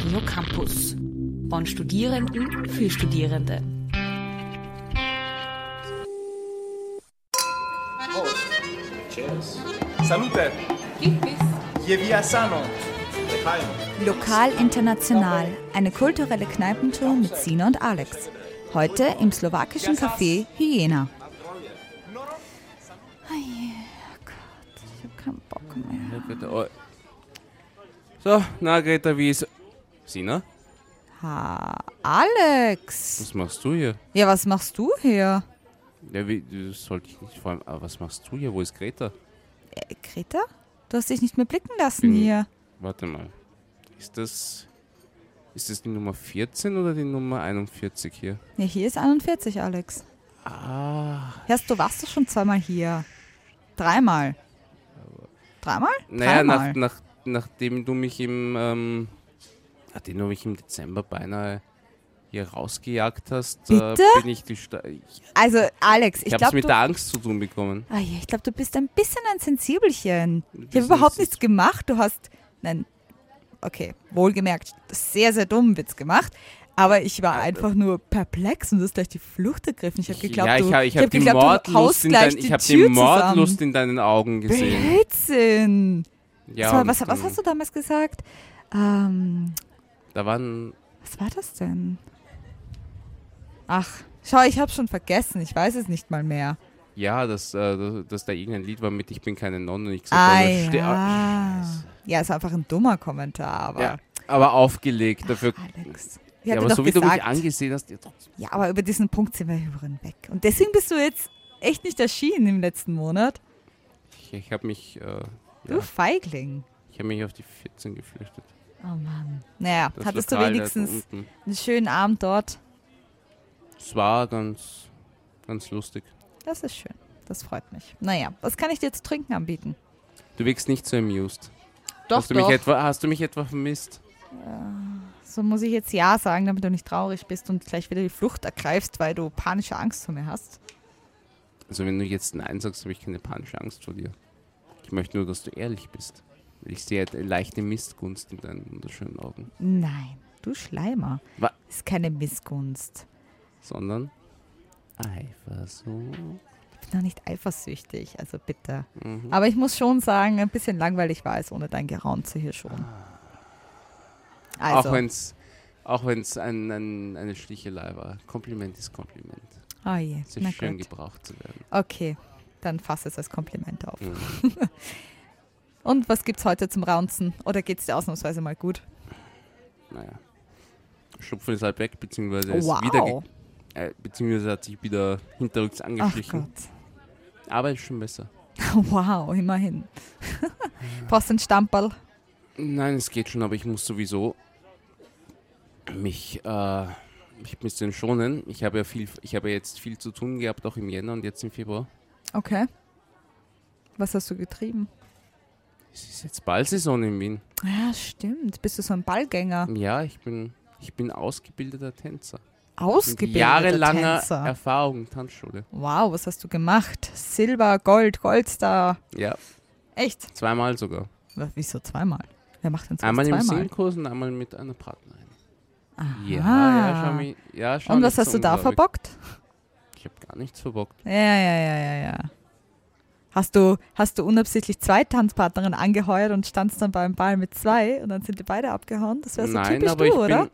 Radio Campus. Von Studierenden für Studierende. Cheers. Salute. Je via sano. Lokal International, eine kulturelle Kneipentour mit Sina und Alex. Heute im slowakischen Café Hyena. Oh Gott, ich hab keinen Bock mehr. Oh. So, na Greta, wie ist... Sina, Ha, Alex! was machst du hier? Ja, was machst du hier? Ja, wie, das sollte ich nicht vor allem... Aber was machst du hier? Wo ist Greta? Äh, Greta? Du hast dich nicht mehr blicken lassen Bin- hier. Warte mal. Ist das... Ist das die Nummer 14 oder die Nummer 41 hier? Ja, hier ist 41, Alex. Ah, Hörst du, warst du schon zweimal hier? Dreimal. Dreimal? naja, Dreimal. nach, nach, nachdem du mich im... Ähm, nachdem du mich im Dezember beinahe hier rausgejagt hast, Bitte? Äh, bin ich die... Sta ich Also, Alex, ich ich habe es glaube, mit der Angst zu tun bekommen. ah, ja, ich glaub, du bist ein bisschen ein Sensibelchen. Ich habe überhaupt nichts gemacht. Du hast, nein, okay, wohlgemerkt, sehr, sehr dumm Witz gemacht. Aber ich war einfach nur perplex und du hast gleich die Flucht ergriffen. Ich habe geglaubt, ja, ich du, habe ich hab hab die geglaubt, du Mordlust, dein, ich hab die Mordlust zusammen. in deinen Augen gesehen. Blödsinn. Ja, und was, was hast du damals gesagt? Ähm, Da waren. was war das denn? Ach, schau, ich habe schon vergessen. Ich weiß es nicht mal mehr. Ja, dass, äh, dass da irgendein Lied war mit Ich bin keine Nonne und ich gesagt Ah, habe, ste- ah, ja. Ja, ist einfach ein dummer Kommentar, aber. Ja, aber aufgelegt dafür. Alex. Ja, aber so wie du gesagt, mich angesehen hast, ja. Ja, aber über diesen Punkt sind wir über weg. Und deswegen bist du jetzt echt nicht erschienen im letzten Monat. ich, ich habe mich, äh, Du ja, Feigling. ich habe mich auf die 14 geflüchtet. Oh Mann. Naja, Das hattest du Lokal da wenigstens unten. einen schönen Abend dort? Es war ganz, ganz lustig. Das ist schön. Das freut mich. Naja, was kann ich dir zu trinken anbieten? Du wirkst nicht so amused. Doch, hast, du doch. Mich etwa, hast du mich etwa vermisst? So muss ich jetzt Ja sagen, damit du nicht traurig bist und gleich wieder die Flucht ergreifst, weil du panische Angst vor mir hast. Also wenn du jetzt Nein sagst, habe ich keine panische Angst vor dir. Ich möchte nur, dass du ehrlich bist. Ich sehe eine leichte Missgunst in deinen wunderschönen Augen. Nein, du Schleimer. Wa- Ist keine Missgunst. Sondern Eifersucht. Ich bin doch nicht eifersüchtig, also bitte. Mhm. Aber ich muss schon sagen, ein bisschen langweilig war es ohne dein Geraunze hier schon. Also, Auch wenn es auch wenn's ein, ein, eine Stichelei war. Kompliment ist Kompliment. oh je, Es ist na schön gut. gebraucht zu werden. Okay, dann fass es als Kompliment auf. Mhm. Und was gibt's heute zum Raunzen? Oder geht's dir ausnahmsweise mal gut? Naja. Schnupfen ist halt weg, beziehungsweise ist wow. wieder äh, beziehungsweise hat sich wieder hinterrücks angeschlichen. Aber ist schon besser. Wow, immerhin. Brauchst du einen Stamperl? Nein, es geht schon, aber ich muss sowieso mich äh, mich ein bisschen schonen. Ich habe ja viel, ich habe jetzt viel zu tun gehabt, auch im Jänner und jetzt im Februar. Okay. Was hast du getrieben? Es ist jetzt Ballsaison in Wien. Ja, stimmt. Bist du so ein Ballgänger? Ja, ich bin, ich bin ausgebildeter Tänzer. Ausgebildeter jahrelanger Tänzer. Erfahrung Tanzschule. Wow, was hast du gemacht? Silber, Gold, Goldstar. Ja, Echt? zweimal sogar. Wieso zweimal? Wer macht denn sowas Einmal im? Singkurs und einmal mit einer Partnerin. Aha. Ja, ja, schau mich. Ja, schau Und was hast du so da unglaublich. verbockt? Ich habe gar nichts verbockt. Ja, ja, ja, ja, ja. Hast du, hast du unabsichtlich zwei Tanzpartnerinnen angeheuert und standst dann beim Ball mit zwei und dann sind die beide abgehauen? Das wäre so Nein, typisch aber du, ich oder? bin.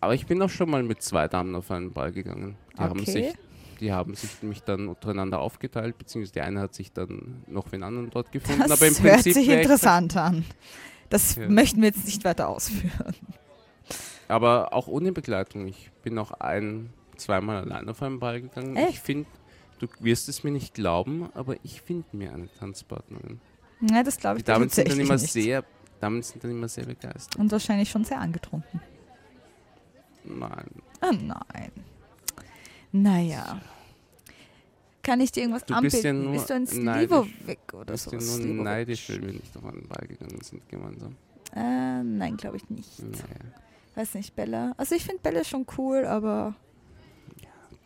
Aber ich bin auch schon mal mit zwei Damen auf einen Ball gegangen. Die haben Okay. sich, die haben sich mich dann untereinander aufgeteilt, beziehungsweise die eine hat sich dann noch wen anderen dort gefunden. Das hört Prinzip sich ich- interessant an. Das Ja. möchten wir jetzt nicht weiter ausführen. Aber auch ohne Begleitung. Ich bin auch ein, zweimal allein auf einen Ball gegangen. Ich Echt? finde, du wirst es mir nicht glauben, aber ich finde mir eine Tanzpartnerin. Ja, das glaube ich Damen sind dann immer nicht. sehr, Damen sind dann immer sehr begeistert. Und wahrscheinlich schon sehr angetrunken. Nein. Ah, nein. Naja. Kann ich dir irgendwas Du bist anbieten? ja nur Bist du ein neidisch. Slivovik Du oder bist so? ja nur neidisch, weil wir nicht auf einen Ball gegangen sind gemeinsam. Äh, nein, glaube ich nicht. Naja. Weiß nicht, Bella. Also ich finde Bella schon cool, aber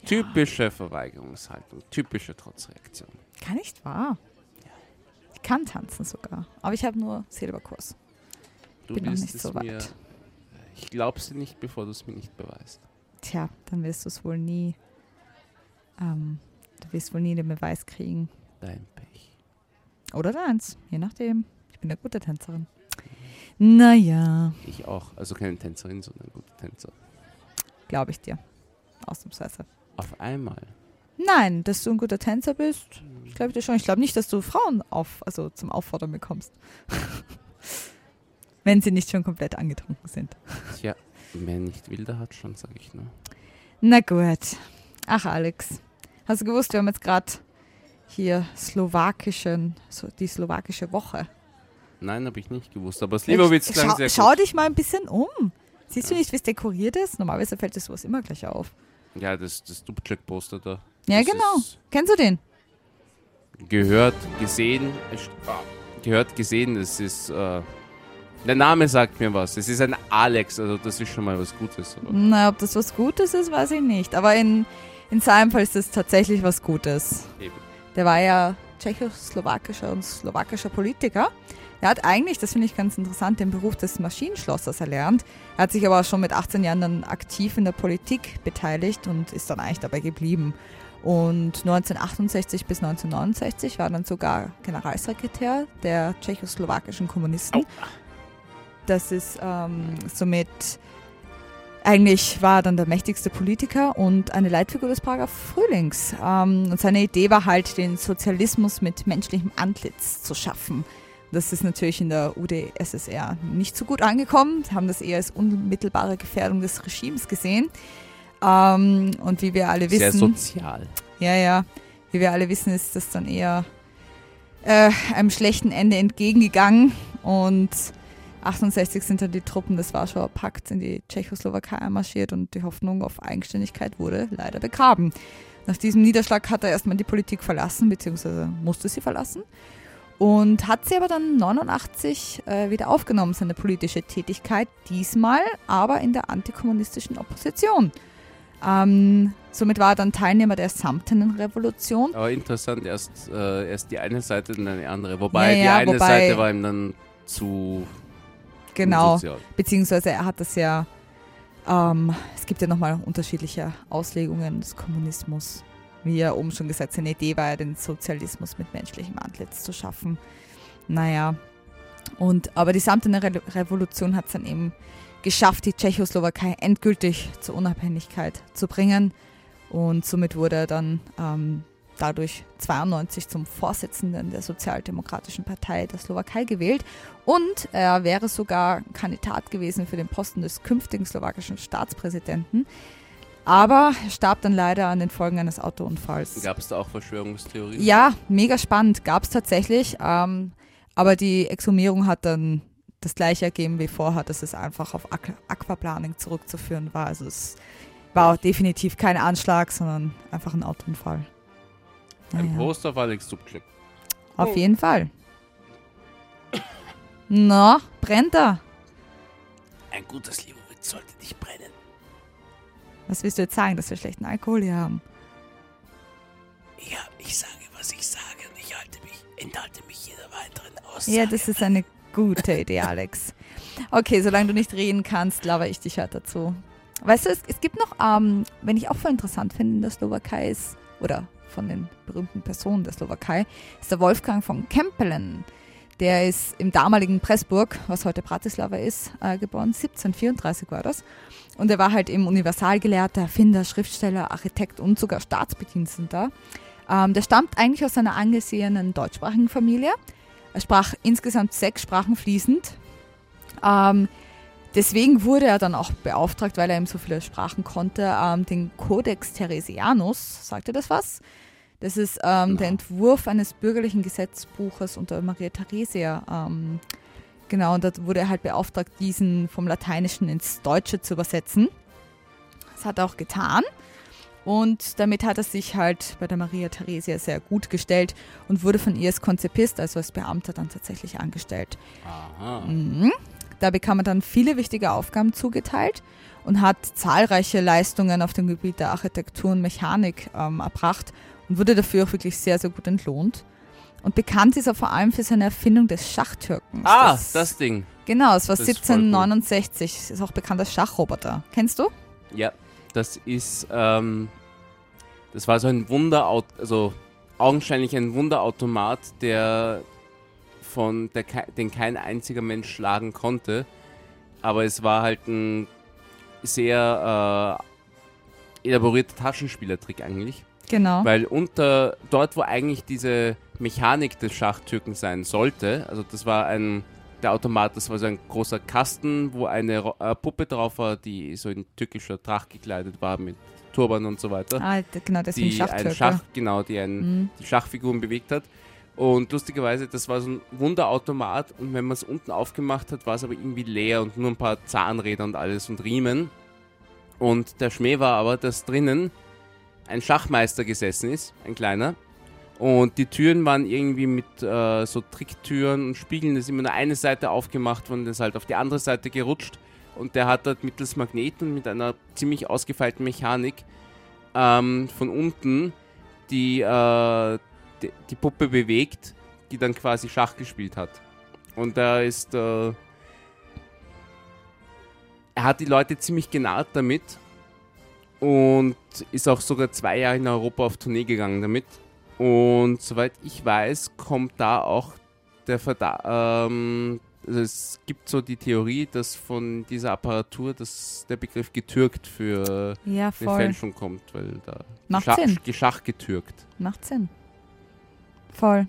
Typische Verweigerungshaltung, typische Trotzreaktion. kann nicht wahr. Ich kann tanzen sogar. Aber ich habe nur Silberkurs. Du Bin noch nicht es so mir weit. Ich glaube sie nicht, bevor du es mir nicht beweist. Tja, dann wirst du es wohl nie. Ähm, du wirst wohl nie den Beweis kriegen. Dein Pech. Oder deins, je nachdem. Ich bin eine gute Tänzerin. Naja, Ich auch. Also keine Tänzerin, sondern gute Tänzer. glaube ich dir. Ausnahmsweise. Auf einmal. Nein, dass du ein guter Tänzer bist, ich glaube dir schon. Ich glaube nicht, dass du Frauen auf, also zum Auffordern bekommst. Wenn sie nicht schon komplett angetrunken sind. Tja, wer nicht will, der hat schon, sage ich nur. Na gut. Ach, Alex. Hast du gewusst, wir haben jetzt gerade hier slowakischen, so die slowakische Woche. Nein, habe ich nicht gewusst. Aber Slivovitz klang schau, sehr schau gut. dich mal ein bisschen um. Siehst du nicht, wie es dekoriert ist? Normalerweise fällt dir sowas immer gleich auf. Ja, das, das Dubček-Poster da. Ja, das genau. Kennst du den? Gehört, gesehen. es- ah, Gehört, gesehen. Es ist. Äh, der Name sagt mir was. Es ist ein Alex, also das ist schon mal was Gutes. Aber Na, ob das was Gutes ist, weiß ich nicht. Aber in, in seinem Fall ist es tatsächlich was Gutes. eben. Der war ja tschechoslowakischer und slowakischer Politiker. Er hat eigentlich, das finde ich ganz interessant, den Beruf des Maschinenschlossers erlernt. Er hat sich aber schon mit 18 Jahren dann aktiv in der Politik beteiligt und ist dann eigentlich dabei geblieben. Und 1968 bis 1969 war er dann sogar Generalsekretär der tschechoslowakischen Kommunisten. Das ist ähm, somit eigentlich war er dann der mächtigste Politiker und eine Leitfigur des Prager Frühlings. Ähm, und seine Idee war halt, den Sozialismus mit menschlichem Antlitz zu schaffen. Das ist natürlich in der UdSSR nicht so gut angekommen, Sie haben das eher als unmittelbare Gefährdung des Regimes gesehen. Ähm, und wie wir alle Sehr wissen, sozial. ja, ja. Wie wir alle wissen, ist das dann eher äh, einem schlechten Ende entgegengegangen. Und 68 sind dann die Truppen des Warschauer Pakts in die Tschechoslowakei einmarschiert und die Hoffnung auf Eigenständigkeit wurde leider begraben. Nach diesem Niederschlag hat er erstmal die Politik verlassen, beziehungsweise musste sie verlassen. Und hat sie aber dann 89 äh, wieder aufgenommen, seine politische Tätigkeit, diesmal aber in der antikommunistischen Opposition. Ähm, somit war er dann Teilnehmer der Samtenen Revolution. Aber interessant, erst, äh, erst die eine Seite, dann eine andere. Wobei Ja, die eine wobei- Seite war ihm dann zu Genau, unsozial. beziehungsweise er hat das ja, ähm, es gibt ja nochmal unterschiedliche Auslegungen des Kommunismus. Wie er oben schon gesagt, seine Idee war ja, den Sozialismus mit menschlichem Antlitz zu schaffen. Naja, und, aber die Samtene Re Revolution hat es dann eben geschafft, die Tschechoslowakei endgültig zur Unabhängigkeit zu bringen. Und somit wurde er dann ähm, dadurch 92 zum Vorsitzenden der Sozialdemokratischen Partei der Slowakei gewählt. Und er wäre sogar Kandidat gewesen für den Posten des künftigen slowakischen Staatspräsidenten. Aber er starb dann leider an den Folgen eines Autounfalls. Gab es da auch Verschwörungstheorien? Ja, mega spannend. Gab es tatsächlich. Ähm, aber die Exhumierung hat dann das gleiche ergeben wie vorher, dass es einfach auf Aqu Aquaplaning zurückzuführen war. Also es war auch definitiv kein Anschlag, sondern einfach ein Autounfall. Ein Naja, Post auf Alex Dubček. auf jeden Fall. Na, brennt er? Ein gutes Slivovitz sollte nicht brennen. Was willst du jetzt sagen, dass wir schlechten Alkohol hier haben? Ja, ich sage, was ich sage und ich halte mich, enthalte mich jeder weiteren Aussage. Ja, das ist eine gute Idee, Alex. Okay, solange du nicht reden kannst, laber ich dich halt dazu. Weißt du, es, es gibt noch, ähm, wenn ich auch voll interessant finde in der Slowakei ist, oder von den berühmten Personen der Slowakei, ist der Wolfgang von Kempelen. Der ist im damaligen Pressburg, was heute Bratislava ist, äh, geboren. 1734 war das. Und er war halt eben Universalgelehrter, Erfinder, Schriftsteller, Architekt und sogar Staatsbediensteter. Ähm, der stammt eigentlich aus einer angesehenen deutschsprachigen Familie. Er sprach insgesamt sechs Sprachen fließend. Ähm, deswegen wurde er dann auch beauftragt, weil er eben so viele Sprachen konnte, ähm, den Codex Theresianus, sagt ihr das was? Das ist ähm, der Ja. Entwurf eines bürgerlichen Gesetzbuches unter Maria Theresia. Ähm, genau, und da wurde er halt beauftragt, diesen vom Lateinischen ins Deutsche zu übersetzen. Das hat er auch getan. Und damit hat er sich halt bei der Maria Theresia sehr gut gestellt und wurde von ihr als Konzipist, also als Beamter, dann tatsächlich angestellt. Aha. Mhm. Da bekam er dann viele wichtige Aufgaben zugeteilt und hat zahlreiche Leistungen auf dem Gebiet der Architektur und Mechanik ähm, erbracht und wurde dafür auch wirklich sehr, sehr gut entlohnt. Und bekannt ist er vor allem für seine Erfindung des Schachtürkens. Ah, das, das Ding. Genau, es war Das ist voll cool. 1769. Ist auch bekannt als Schachroboter. Kennst du? Ja, das ist, ähm, das war so ein Wunderauto, also augenscheinlich ein Wunderautomat, der von der, den kein einziger Mensch schlagen konnte. Aber es war halt ein sehr äh, elaborierter Taschenspielertrick eigentlich. Genau. Weil unter dort, wo eigentlich diese Mechanik des Schachtürken sein sollte, also das war ein, der Automat, das war so ein großer Kasten, wo eine äh, Puppe drauf war, die so in türkischer Tracht gekleidet war mit Turban und so weiter. ah, genau, deswegen die ein. Schach, genau, die ein, Mhm. die Schachfiguren bewegt hat. Und lustigerweise, das war so ein Wunderautomat und wenn man es unten aufgemacht hat, war es aber irgendwie leer und nur ein paar Zahnräder und alles und Riemen. Und der Schmäh war aber, dass drinnen ein Schachmeister gesessen ist, ein kleiner. Und die Türen waren irgendwie mit äh, so Tricktüren und Spiegeln, das ist immer nur eine Seite aufgemacht worden, das ist halt auf die andere Seite gerutscht. Und der hat dort mittels Magneten mit einer ziemlich ausgefeilten Mechanik ähm, von unten die, äh, die, die Puppe bewegt, die dann quasi Schach gespielt hat. Und da ist. Äh, er hat die Leute ziemlich genarrt damit und ist auch sogar zwei Jahre in Europa auf Tournee gegangen damit. Und soweit ich weiß, kommt da auch der Verdacht. Ähm, also es gibt so die Theorie, dass von dieser Apparatur dass der Begriff getürkt für Ja, den. Fälschung kommt, weil da Macht Schach, Sinn. Geschach getürkt. Macht Sinn. Voll.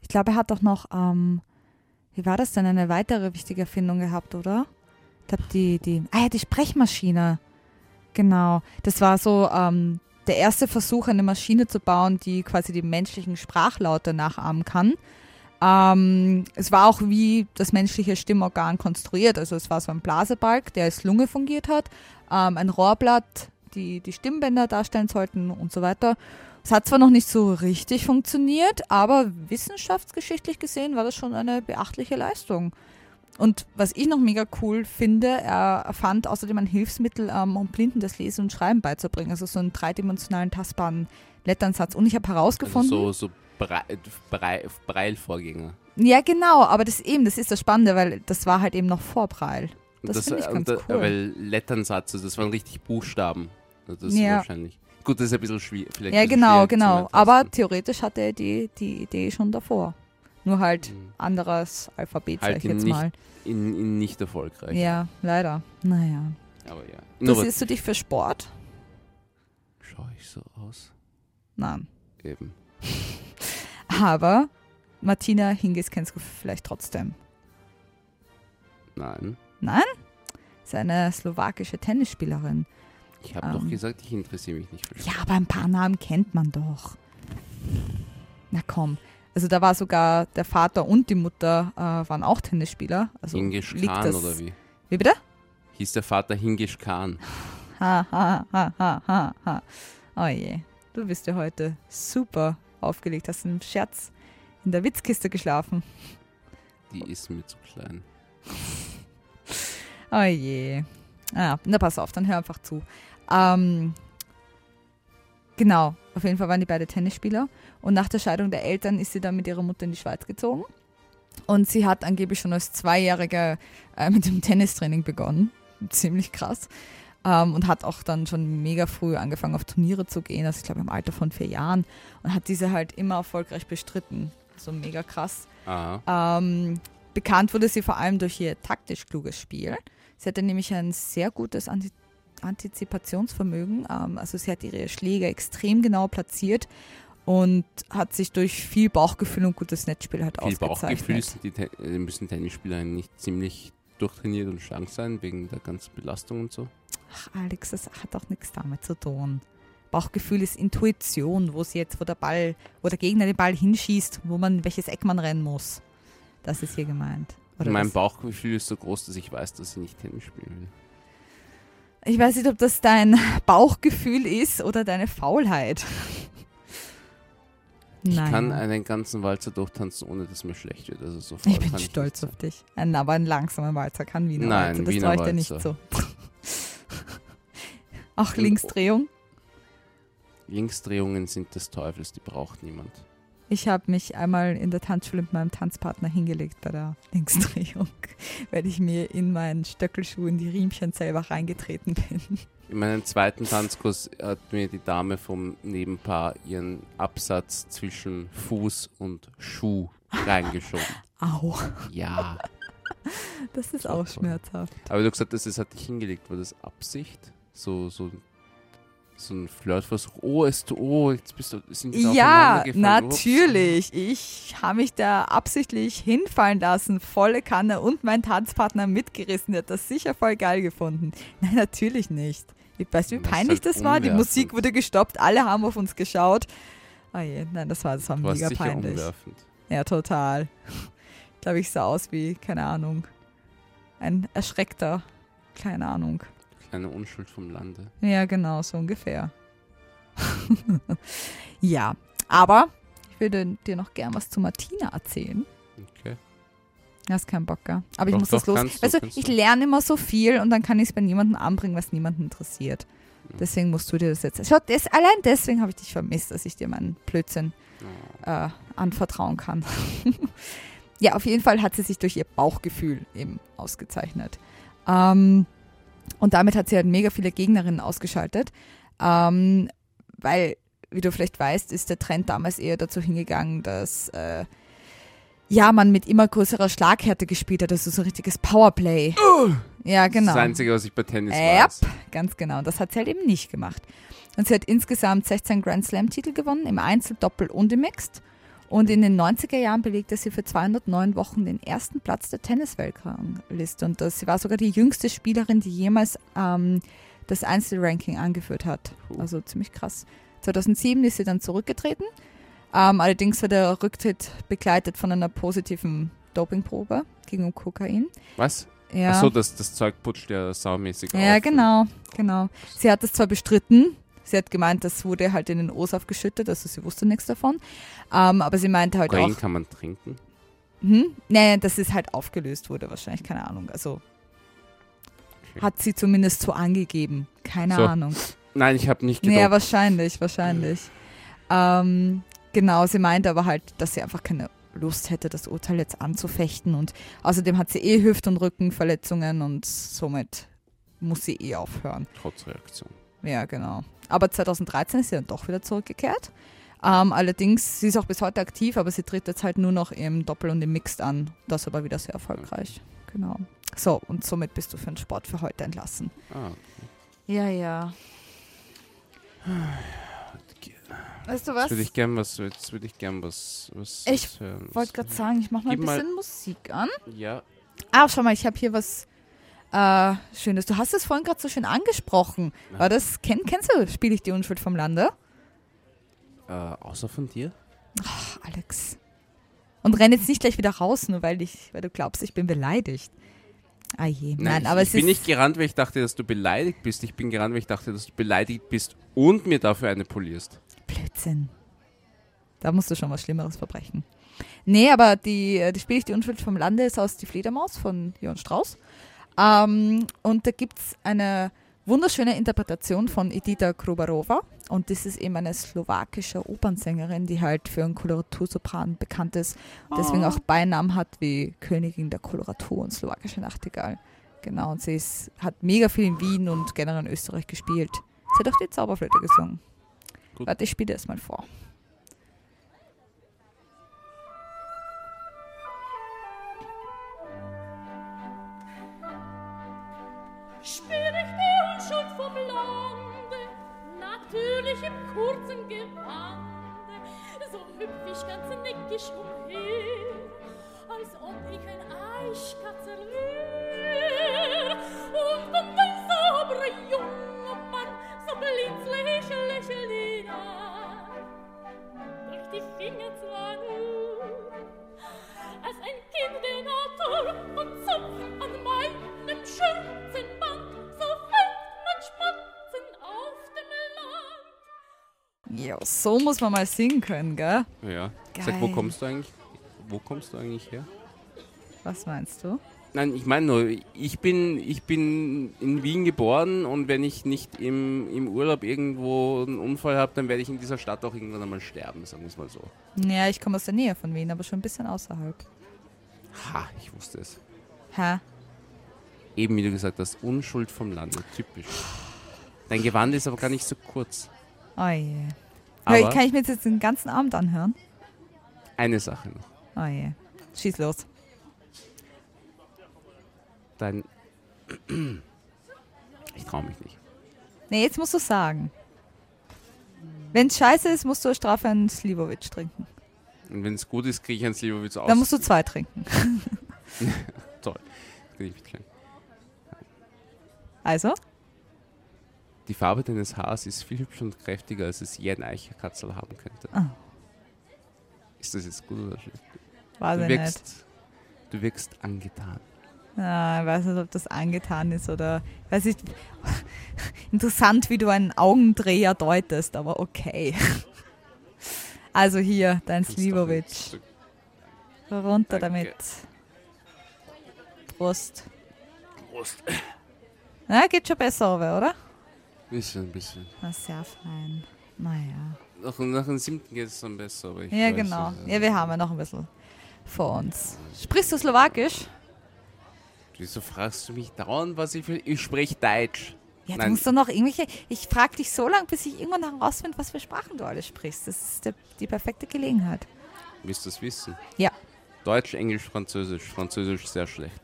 Ich glaube, er hat doch noch, ähm, wie war das denn, eine weitere wichtige Erfindung gehabt, oder? Ich glaube, die, die, ah ja, die Sprechmaschine. Genau. Das war so ähm, der erste Versuch, eine Maschine zu bauen, die quasi die menschlichen Sprachlaute nachahmen kann. Ähm, es war auch wie das menschliche Stimmorgan konstruiert. Also es war so ein Blasebalg, der als Lunge fungiert hat, ähm, ein Rohrblatt, die die Stimmbänder darstellen sollten und so weiter. Es hat zwar noch nicht so richtig funktioniert, aber wissenschaftsgeschichtlich gesehen war das schon eine beachtliche Leistung. Und was ich noch mega cool finde, er erfand außerdem ein Hilfsmittel, ähm, um Blinden das Lesen und Schreiben beizubringen. Also so einen dreidimensionalen, tastbaren Letternsatz. Und ich habe herausgefunden. Also so, so Brei, Brei, Breil-Vorgänger. ja, genau, aber das eben, das ist das Spannende, weil das war halt eben noch vor Braille. Und Das finde ich und ganz da- cool. Weil Letternsatz, also das waren richtig Buchstaben. Das ist Ja. wahrscheinlich. Gut, das ist ein bisschen schwierig. Ja, genau, genau. Aber theoretisch hatte er die, die Idee schon davor. Nur halt Mhm. anderes Alphabet, sag Halt ich jetzt nicht mal. in, in nicht erfolgreich. Ja, leider. Naja. Aber ja. Interessierst du dich für Sport? Schaue ich so aus? Nein. Eben. Aber Martina Hingis kennst du vielleicht trotzdem. Nein. Ist eine slowakische Tennisspielerin. Ich habe Ähm. doch gesagt, ich interessiere mich nicht für Ja, aber ein paar Namen kennt man doch. Na komm. Also da war sogar der Vater und die Mutter äh, waren auch Tennisspieler. Also Hingisch liegt Khan das, oder wie? Wie bitte? Hieß der Vater Hingisch Khan. Ha, ha, ha, ha, ha, ha. Oh je. Du bist ja heute super aufgelegt. Hast einen Scherz in der Witzkiste geschlafen. Die ist mir zu klein. Oh je. Ah, na pass auf, dann hör einfach zu. Ähm, genau, auf jeden Fall waren die beide Tennisspieler. Und nach der Scheidung der Eltern ist sie dann mit ihrer Mutter in die Schweiz gezogen. Und sie hat angeblich schon als Zweijähriger äh, mit dem Tennistraining begonnen. Ziemlich krass. Ähm, und hat auch dann schon mega früh angefangen, auf Turniere zu gehen. Also ich glaube im Alter von vier Jahren. Und hat diese halt immer erfolgreich bestritten. So mega krass. Ähm, bekannt wurde sie vor allem durch ihr taktisch kluges Spiel. Sie hatte nämlich ein sehr gutes Anti Antizipationsvermögen. Ähm, also sie hat ihre Schläge extrem genau platziert und hat sich durch viel Bauchgefühl und gutes Netzspiel halt Viel ausgezeichnet. Bauchgefühl sind die, Te- äh, müssen Tennisspieler nicht ziemlich durchtrainiert und schlank sein, wegen der ganzen Belastung und so. Ach, Alex, das hat auch nichts damit zu tun. Bauchgefühl ist Intuition, wo sie jetzt, wo der Ball, wo der Gegner den Ball hinschießt, wo man, welches Eck man rennen muss. Das ist hier gemeint. Oder mein das- Bauchgefühl ist so groß, dass ich weiß, dass ich nicht Tennis spielen will. Ich weiß nicht, ob das dein Bauchgefühl ist oder deine Faulheit. Ich Naja. kann einen ganzen Walzer durchtanzen, ohne dass mir schlecht wird. Also so ich bin stolz nicht auf dich. Ein, aber ein langsamer Walzer kann Wiener Nein, Walzer. Das Wiener traue ich dir nicht Walzer. so. Auch Und- Linksdrehung. Linksdrehungen sind des Teufels, die braucht niemand. Ich habe mich einmal in der Tanzschule mit meinem Tanzpartner hingelegt bei der Linksdrehung, weil ich mir in meinen Stöckelschuh in die Riemchen selber reingetreten bin. In meinem zweiten Tanzkurs hat mir die Dame vom Nebenpaar ihren Absatz zwischen Fuß und Schuh reingeschoben. Au. Ja. Das ist auch schmerzhaft. Aber du hast gesagt, das ist, hat dich hingelegt. War das Absicht? So, so, so ein Flirtversuch. Oh, es, oh, jetzt bist du, sind die Ja, natürlich. Ich habe mich da absichtlich hinfallen lassen, volle Kanne und mein Tanzpartner mitgerissen. Der hat das sicher voll geil gefunden. Nein, natürlich nicht. Ich weiß, wie Das ist peinlich halt das war. Die. Musik wurde gestoppt, alle haben auf uns geschaut. Oh je, nein, das war, das war Du mega peinlich. umwerfend. Ja, total. Ich glaube, ich sah aus wie, keine Ahnung, ein erschreckter, keine Ahnung. Kleine Unschuld vom Lande. Ja, genau, so ungefähr. ja, aber ich würde dir noch gern was zu Martina erzählen. Okay. Du hast keinen Bock, gell? Aber ich Doch, muss doch, das los. kannst du, kannst ich lerne immer so viel und dann kann ich es bei niemandem anbringen, was niemanden interessiert. Deswegen musst du dir das jetzt. Schau, das, allein deswegen habe ich dich vermisst, dass ich dir meinen Blödsinn äh, anvertrauen kann. ja, auf jeden Fall hat sie sich durch ihr Bauchgefühl eben ausgezeichnet. Ähm, und damit hat sie halt mega viele Gegnerinnen ausgeschaltet. Ähm, weil, wie du vielleicht weißt, ist der Trend damals eher dazu hingegangen, dass äh, ja, man mit immer größerer Schlaghärte gespielt hat, also so ein richtiges Powerplay. Ja, genau. Das Einzige, was ich bei Tennis Yep, weiß. ganz genau. Und das hat sie halt eben nicht gemacht. Und sie hat insgesamt 16 Grand Slam-Titel gewonnen, im Einzel, Doppel und im Mixed. Und in den 90er Jahren belegte sie für 209 Wochen den ersten Platz der Tennisweltrangliste. Und das, sie war sogar die jüngste Spielerin, die jemals ähm, das Einzelranking angeführt hat. Also ziemlich krass. 2007 ist sie dann zurückgetreten. Ähm, allerdings war der Rücktritt begleitet von einer positiven Dopingprobe gegen Kokain. Was? Ja. Achso, das, das Zeug putscht ja saumäßig auf. Ja, genau, genau. Sie hat das zwar bestritten, sie hat gemeint, das wurde halt in den OSAF geschüttet, also sie wusste nichts davon. Ähm, aber sie meinte halt Kokain auch, kann man trinken. hm? nee, dass es halt aufgelöst wurde, wahrscheinlich, keine Ahnung. Also Okay. hat sie zumindest so angegeben, keine So, Ahnung. Nein, ich habe nicht Ja, gedacht. wahrscheinlich, wahrscheinlich. Ähm, genau, sie meinte aber halt, dass sie einfach keine Lust hätte, das Urteil jetzt anzufechten. Und außerdem hat sie eh Hüft- und Rückenverletzungen und somit muss sie eh aufhören. Trotz Reaktion. Ja, genau. Aber 2013 ist sie dann doch wieder zurückgekehrt. Ähm, allerdings, sie ist auch bis heute aktiv, aber sie tritt jetzt halt nur noch im Doppel und im Mixed an. Das aber wieder sehr erfolgreich. Genau. So, und somit bist du für den Sport für heute entlassen. Ah, Ja, ja. Weißt du jetzt was? würde ich gern was, jetzt würde ich gern was, was, Ich was hören. wollte gerade sagen, ich mache mal ein Gib mal- bisschen Musik an. Ja, Ah, schau mal, ich habe hier was äh, Schönes. Du hast es vorhin gerade so schön angesprochen. War das, kenn, kennst du Spiel ich die Unschuld vom Lande? äh, außer von dir? Ach, Alex. Und renn jetzt nicht gleich wieder raus, nur weil, ich, weil du glaubst, ich bin beleidigt. Ah je. Nein, ich, aber ich es bin nicht gerannt, weil ich dachte, dass du beleidigt bist. Ich bin gerannt, weil ich dachte, dass du beleidigt bist und mir dafür eine polierst. Blödsinn. Da musst du schon was Schlimmeres verbrechen. Nee, aber die, äh, die Spiel ich die Unschuld vom Lande ist aus Die Fledermaus von Johann Strauss. Ähm, und da gibt es eine wunderschöne Interpretation von Edita Krubarova. Und das ist eben eine slowakische Opernsängerin, die halt für einen Koloratursopran bekannt ist. Und deswegen auch Beinamen hat wie Königin der Koloratur und slowakische Nachtigall. Genau, und sie ist, hat mega viel in Wien und generell in Österreich gespielt. Sie hat auch die Zauberflöte gesungen. Gut. Warte, ich spiele das mal vor. Ich die Unschuld vom Lande, natürlich im kurzen Gewande, so hüpf ich ganz neckisch umher, als ob ich ein Eichkatzel wär. Und um den sauberen jungen Mann, so blitzlich lächelt ihn an. Durch die Finger zwar nur, als ein Kind der Natur und zupft an meinem Schürzenband, Ja, so muss man mal singen können, gell? Ja. Sag, wo Geil. kommst du eigentlich? Wo kommst du eigentlich her? Was meinst du? Nein, ich meine nur, ich bin, ich bin in Wien geboren und wenn ich nicht im, im Urlaub irgendwo einen Unfall habe, dann werde ich in dieser Stadt auch irgendwann einmal sterben, sagen wir es mal so. Ja, ich komme aus der Nähe von Wien, aber schon ein bisschen außerhalb. Ha, ich wusste es. Hä? Eben, wie du gesagt hast, Unschuld vom Lande, typisch. Dein Gewand ist aber gar nicht so kurz. Oh je. Aber kann ich mir jetzt den ganzen Abend anhören? eine Sache noch. Oh je. Schieß los. Dein. Ich traue mich nicht. Nee, jetzt musst du sagen. Wenn's scheiße ist, musst du Strafe an Slivovich trinken. Und wenn es gut ist, kriege ich ein Slivovitz aus. Dann musst du zwei trinken. Toll. Krieg ich mit klein. Also? Die Farbe deines Haares ist viel hübscher und kräftiger, als es je ein Eicherkatzel haben könnte. Ah. Ist das jetzt gut oder schlecht? Weiß Du ich nicht. wirkst, du wirkst angetan. Ja, ich weiß nicht, ob das angetan ist oder. Weiß ich, interessant, wie du einen Augendreher deutest, aber okay. Also hier, dein nicht- Runter Danke. damit. Prost. Prost. Na, geht schon besser, oder? Bisschen, ein bisschen. Na, sehr fein. Naja. Nach, nach dem siebten geht es dann besser, aber ich Ja, weiß, genau. Ja, wir haben ja noch ein bisschen vor uns. Sprichst du Slowakisch? Wieso fragst du mich dauernd, was ich will? Ich spreche Deutsch. Ja, du Nein. musst doch noch irgendwelche. Ich frage dich so lange, bis ich irgendwann herausfinde, was für Sprachen du alles sprichst. Das ist der, die perfekte Gelegenheit. Willst du das wissen? Ja. Deutsch, Englisch, Französisch. Französisch sehr schlecht.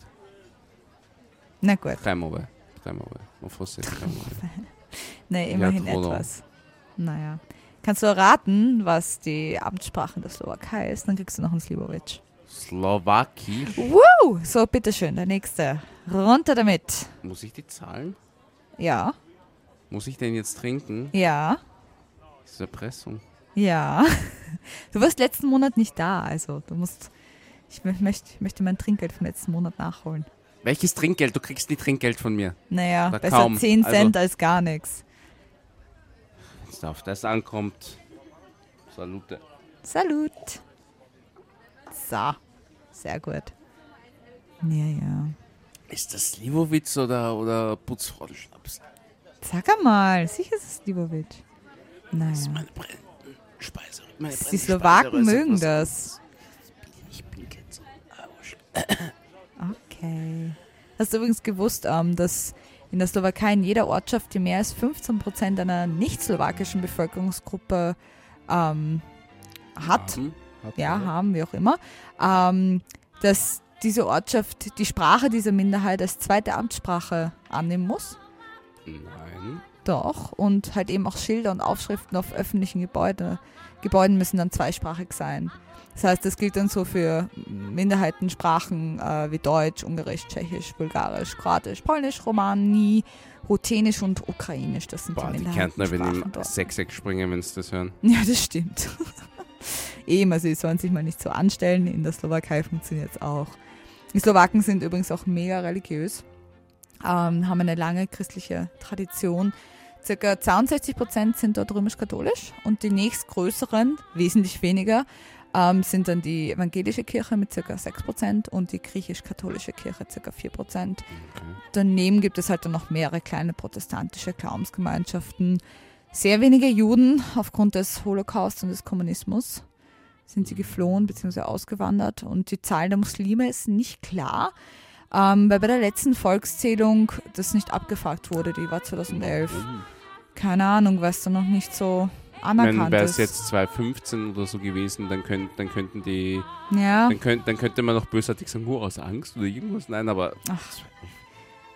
Na gut. Très mauvais. En français, mauvais. Nee, immerhin long. etwas. Naja. Kannst du erraten, was die Amtssprache der Slowakei ist? Dann kriegst du noch einen Slivovich. Slowakisch. Wow! So, bitteschön, der nächste. Runter damit. Muss ich die zahlen? Ja, Muss ich den jetzt trinken? ja, Das ist Erpressung. ja. Du warst letzten Monat nicht da, also du musst. Ich mö- möchte, ich möchte mein Trinkgeld vom letzten Monat nachholen. Welches Trinkgeld? Du kriegst nie Trinkgeld von mir. Naja, Na, besser kaum. 10 Also- Cent als gar nichts. Wenn es auf das ankommt. Salute. Salut. So, sehr gut. Ja, ja. Ist das Slivovitz oder, oder Putzfrauenschnaps? Sag einmal, sicher ist es Slivovich. Naja. Meine brennenden Speise. Meine Die Slowaken Speiseröhre. mögen das. Ich bin jetzt. Ah, wurscht. Okay. Hast du übrigens gewusst, ähm, dass in der Slowakei in jeder Ortschaft, die mehr als 15 Prozent einer nicht-slowakischen Bevölkerungsgruppe ähm, hat, Haben. Hat ja, er. haben, wie auch immer, ähm, dass diese Ortschaft die Sprache dieser Minderheit als zweite Amtssprache annehmen muss. Nein. Doch. Und halt eben auch Schilder und Aufschriften auf öffentlichen Gebäude, Gebäuden müssen dann zweisprachig sein. Das heißt, das gilt dann so für Minderheitensprachen äh, wie Deutsch, Ungarisch, Tschechisch, Bulgarisch, Kroatisch, Polnisch, Romani, Ruthenisch und Ukrainisch. Das sind Boah, die die Kärntner werden Minderheitensprachen im. Sechseck springen, wenn sie das hören. Ja, das stimmt. Eben, also sie sollen sich mal nicht so anstellen. In der Slowakei funktioniert es auch. Die Slowaken sind übrigens auch mega religiös, ähm, haben eine lange christliche Tradition. Circa 62 Prozent sind dort römisch-katholisch und die nächstgrößeren, wesentlich weniger, ähm, sind dann die evangelische Kirche mit circa 6 Prozent und die griechisch-katholische Kirche circa 4 Prozent. Okay. Daneben gibt es halt dann noch mehrere kleine protestantische Glaubensgemeinschaften. Sehr wenige Juden aufgrund des Holocaust und des Kommunismus sind sie geflohen bzw. ausgewandert und die Zahl der Muslime ist nicht klar, ähm, weil bei der letzten Volkszählung das nicht abgefragt wurde, die war 2011. Keine Ahnung, weil es da noch nicht so anerkannt Wenn wäre es jetzt 2015 oder so gewesen, dann, könnt, dann könnten die, ja, dann, könnt, dann könnte man noch bösartig sagen, oh, aus Angst oder irgendwas. Nein, aber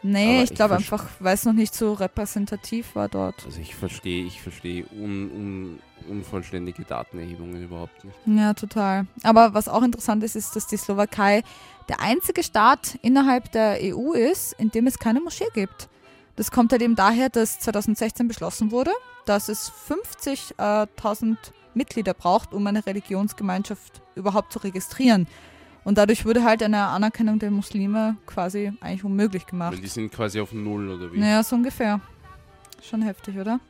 nee, aber ich ich glaube einfach, weil es noch nicht so repräsentativ war dort. also ich verstehe, ich verstehe un, un, unvollständige Datenerhebungen überhaupt nicht. Ja, total. Aber was auch interessant ist, ist, dass die Slowakei der einzige Staat innerhalb der EU ist, in dem es keine Moschee gibt. Das kommt halt eben daher, dass 2016 beschlossen wurde, dass es 50.000 Mitglieder braucht, um eine Religionsgemeinschaft überhaupt zu registrieren. Und dadurch wurde halt eine Anerkennung der Muslime quasi eigentlich unmöglich gemacht. Weil die sind quasi auf Null oder wie? Naja, so ungefähr. Schon heftig, oder?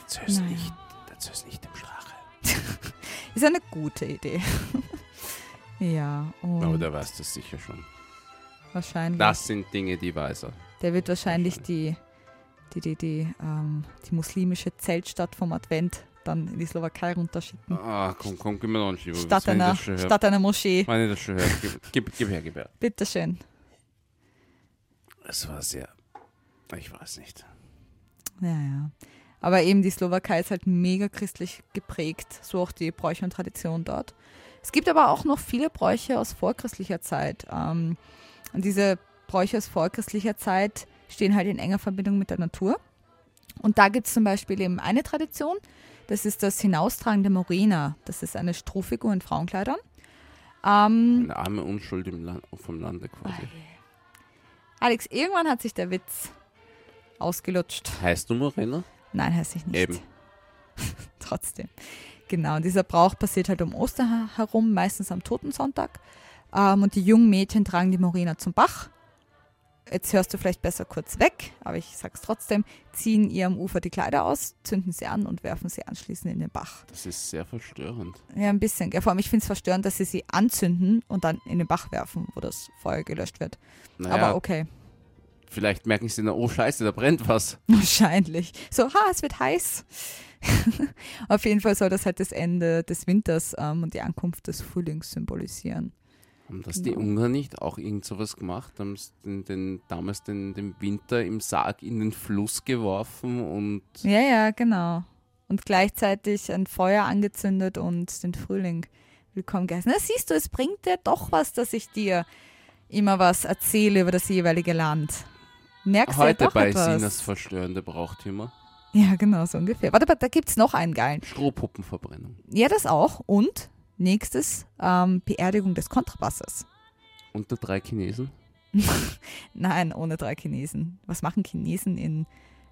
Dazu ist Naja. nicht, dazu ist nicht im Sprache. Ist eine gute Idee. ja, und Aber der weiß das sicher schon. Wahrscheinlich. Das sind Dinge, die weiß er. Der wird wahrscheinlich die, die, die, die, ähm, die muslimische Zeltstadt vom Advent dann in die Slowakei runterschicken. Ah, komm, komm, gib mir noch einen Schieber. Statt einer, statt einer Moschee. Meine das schon hört. Gib, gib, gib her, gib her. Bitteschön. Es war sehr. Ich weiß nicht. Ja, ja. Aber eben die Slowakei ist halt mega christlich geprägt, so auch die Bräuche und Tradition dort. Es gibt aber auch noch viele Bräuche aus vorchristlicher Zeit. Ähm, und diese Bräuche aus vorchristlicher Zeit stehen halt in enger Verbindung mit der Natur. Und da gibt es zum Beispiel eben eine Tradition, das ist das Hinaustragen der Morena. Das ist eine Strohfigur in Frauenkleidern. Ähm, eine arme Unschuld Land, vom Lande quasi. Alex, irgendwann hat sich der Witz ausgelutscht. Heißt du Morena? Nein, heißt ich nicht. Eben. Trotzdem. Genau, dieser Brauch passiert halt um Ostern herum, meistens am Totensonntag. Ähm, und die jungen Mädchen tragen die Morena zum Bach. Jetzt hörst du vielleicht besser kurz weg, aber ich sag's trotzdem, ziehen ihr am Ufer die Kleider aus, zünden sie an und werfen sie anschließend in den Bach. Das ist sehr verstörend. Ja, ein bisschen. Ja, vor allem, ich finde es verstörend, dass sie sie anzünden und dann in den Bach werfen, wo das Feuer gelöscht wird. Naja, aber okay. Vielleicht merken sie dann, oh Scheiße, da brennt was. Wahrscheinlich. So, ha, es wird heiß. Auf jeden Fall soll das halt das Ende des Winters ähm, und die Ankunft des Frühlings symbolisieren. Haben das genau. die Ungarn nicht auch irgend sowas gemacht? Haben den, den, damals den, den Winter im Sarg in den Fluss geworfen und. Ja, ja, genau. Und gleichzeitig ein Feuer angezündet und den Frühling willkommen geheißen. Na, siehst du, es bringt dir doch was, dass ich dir immer was erzähle über das jeweilige Land. Merkst Heute du ja bei etwas. Sinas verstörende Brauchtümer. Ja, genau, so ungefähr. Warte, da gibt es noch einen geilen. Strohpuppenverbrennung. Ja, das auch. Und nächstes, ähm, Beerdigung des Kontrabasses. Unter drei Chinesen? Nein, ohne drei Chinesen. Was machen Chinesen in,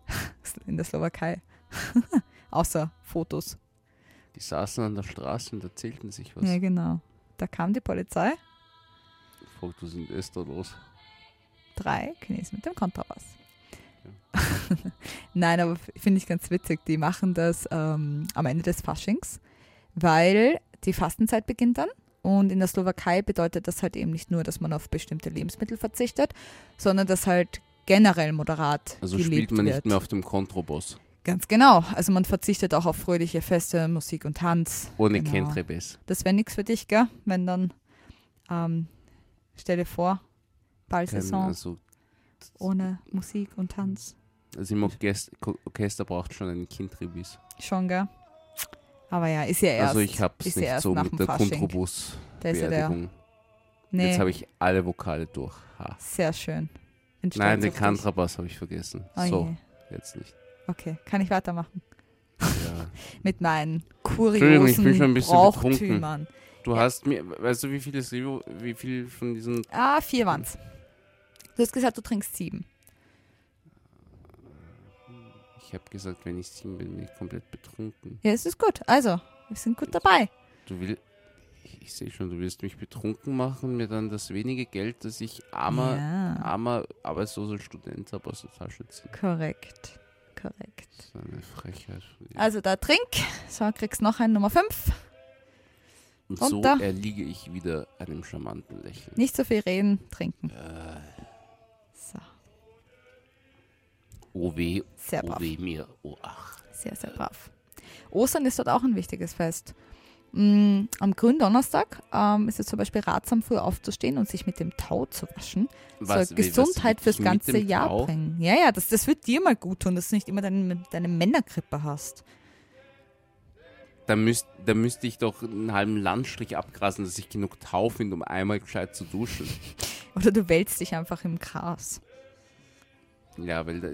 in der Slowakei? Außer Fotos. Die saßen an der Straße und erzählten sich was. Ja, genau. Da kam die Polizei. Fotos sind da los drei Chinesen mit dem Kontrabass. Ja. Nein, aber finde ich ganz witzig. Die machen das ähm, am Ende des Faschings, weil die Fastenzeit beginnt dann. Und in der Slowakei bedeutet das halt eben nicht nur, dass man auf bestimmte Lebensmittel verzichtet, sondern dass halt generell moderat Also spielt man wird. nicht mehr auf dem Kontrabass. Ganz genau. Also man verzichtet auch auf fröhliche Feste, Musik und Tanz. Ohne genau. Kontrabass. Das wäre nichts für dich, gell? Wenn dann, ähm, stell dir vor, Ballsaison also, ohne Musik und Tanz. Also im Orchester, Orchester braucht schon einen Kindrebis. Schon, gell? Aber ja, ist ja erst. Also ich hab's ist nicht ja so mit der. Kontrabus Da ist ja der. Nee, Jetzt habe ich alle Vokale durch. Ha. sehr schön. Nein, den. Kontrabass habe ich vergessen. Oh so, je. jetzt nicht. Okay, kann ich weitermachen? Ja. Mit meinen Entschuldigung, ich bin schon kuriosen ein bisschen Brauchtümern. Du hast mir, weißt du, wie viel, das, wie viel von diesen Ah, vier waren's. Du hast gesagt, du trinkst sieben. Ich habe gesagt, wenn ich sieben bin, bin ich komplett betrunken. Ja, es ist gut. Also, wir sind gut dabei. Du willst, ich, ich sehe schon, du willst mich betrunken machen, mir dann das wenige Geld, das ich armer, Ja, armer arbeitsloser Student habe, aus der Tasche ziehen. korrekt. Korrekt. Das ist eine Frechheit. Also, da trink. So, kriegst noch einen Nummer fünf. Und und so da- erliege ich wieder einem charmanten Lächeln. Nicht so viel reden, trinken. Äh, So, oh weh, sehr oh brav. weh mir, oh ach. Sehr, sehr brav. Ostern ist dort auch ein wichtiges Fest. Mm, am Gründonnerstag ähm, ist es zum Beispiel ratsam, früh aufzustehen und sich mit dem Tau zu waschen. Was, was Gesundheit fürs ganze Jahr Tau? bringen. Ja, ja, das, das wird dir mal gut tun, dass du nicht immer deine, deine Männergrippe hast. Da, müsst, da müsste ich doch einen halben Landstrich abgrasen, dass ich genug Tau finde, um einmal gescheit zu duschen. Oder du wälzt dich einfach im Gras. Ja, weil da,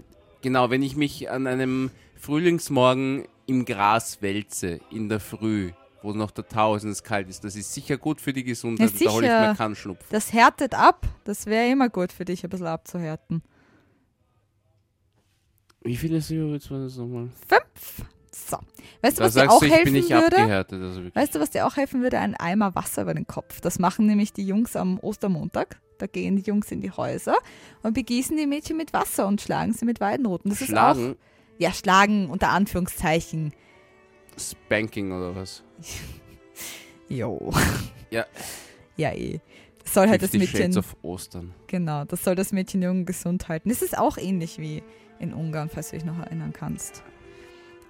genau, wenn ich mich an einem Frühlingsmorgen im Gras wälze, in der Früh, wo noch der Tau ist und es kalt ist, das ist sicher gut für die Gesundheit. Ja, und da hole ich mir keinen Schnupfen. Das härtet ab. Das wäre immer gut für dich, ein bisschen abzuhärten. Wie viele Silberwitz war das nochmal? Fünf. So. Weißt du, was dir auch du, ich helfen würde? Also. Weißt du, was dir auch helfen würde? Ein Eimer Wasser über den Kopf. Das machen nämlich die Jungs am Ostermontag. Da gehen die Jungs in die Häuser und begießen die Mädchen mit Wasser und schlagen sie mit Weidenroten. Das ist Schlagen, auch. Ja, schlagen unter Anführungszeichen. Spanking oder was? Jo. Ja. Ja, eh. Das soll halt das Fifty Shades Mädchen. of Ostern. Genau, das soll das Mädchen jung gesund halten. Das ist auch ähnlich wie in Ungarn, falls du dich noch erinnern kannst.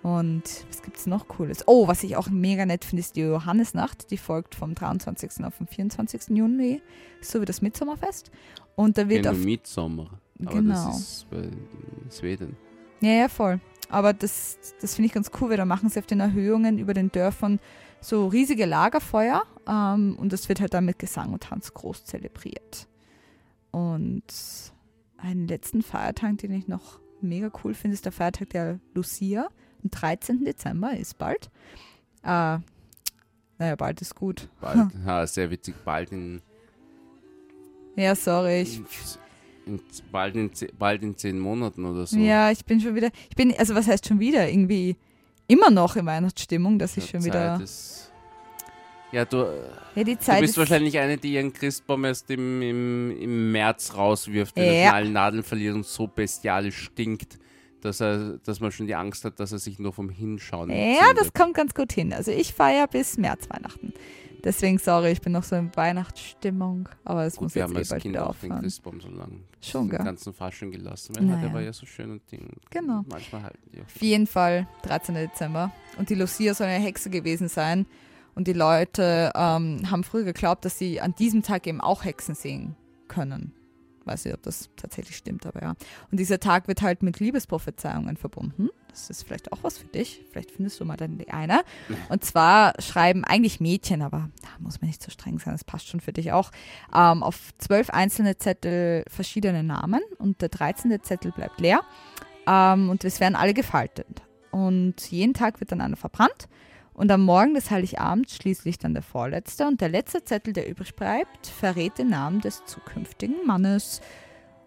Und was gibt es noch Cooles? Oh, was ich auch mega nett finde, ist die Johannesnacht. Die folgt vom 23. auf den 24. Juni, so wie das Mitsommerfest. Und da wird auf. Midsommer. Aber Genau. das ist bei Schweden. Ja, ja, voll. Aber das, das finde ich ganz cool, weil da machen sie auf den Erhöhungen über den Dörfern so riesige Lagerfeuer ähm, und das wird halt dann mit Gesang und Tanz groß zelebriert. Und einen letzten Feiertag, den ich noch mega cool finde, ist der Feiertag der Lucia. Am 13. Dezember ist bald. Äh, naja, bald ist gut. Bald, ja, sehr witzig. Bald in, Ja, sorry. Ich, in, bald, in, bald in zehn Monaten oder so. Ja, ich bin schon wieder. Ich bin, also was heißt schon wieder? Irgendwie immer noch in Weihnachtsstimmung, dass ich Ja, schon Zeit wieder. Ist, ja, du, Ja, die du Zeit bist ist, wahrscheinlich eine, die ihren Christbaum erst im, im, im März rauswirft, wenn Ja. er alle Nadeln verliert und so bestialisch stinkt, dass, er, dass man schon die Angst hat, dass er sich nur vom Hinschauen Ja, entzündet. das kommt ganz gut hin. Also ich feiere bis März Weihnachten. Deswegen, sorry, ich bin noch so in Weihnachtsstimmung, aber es Gut, muss wir jetzt haben eh als bald Kinder wieder auch den aufhören. Christbaum so lang Schon, den gell? ganzen Fasching gelassen. Weil Naja. Der war ja so schön und Ding. Genau. Manchmal halten die auch. Auf jeden Fall 13. Dezember. Und die Lucia soll eine Hexe gewesen sein. Und die Leute ähm, haben früher geglaubt, dass sie an diesem Tag eben auch Hexen sehen können. Weiß nicht, ob das tatsächlich stimmt, aber ja. Und dieser Tag wird halt mit Liebesprophezeiungen verbunden. Das ist vielleicht auch was für dich. Vielleicht findest du mal dann die eine. Und zwar schreiben eigentlich Mädchen, aber da muss man nicht so streng sein, das passt schon für dich auch, ähm, auf zwölf einzelne Zettel verschiedene Namen und der 13. Zettel bleibt leer. Ähm, und es werden alle gefaltet. Und jeden Tag wird dann einer verbrannt. Und am Morgen des Heiligabends schließlich dann der vorletzte. Und der letzte Zettel, der übrig bleibt, verrät den Namen des zukünftigen Mannes.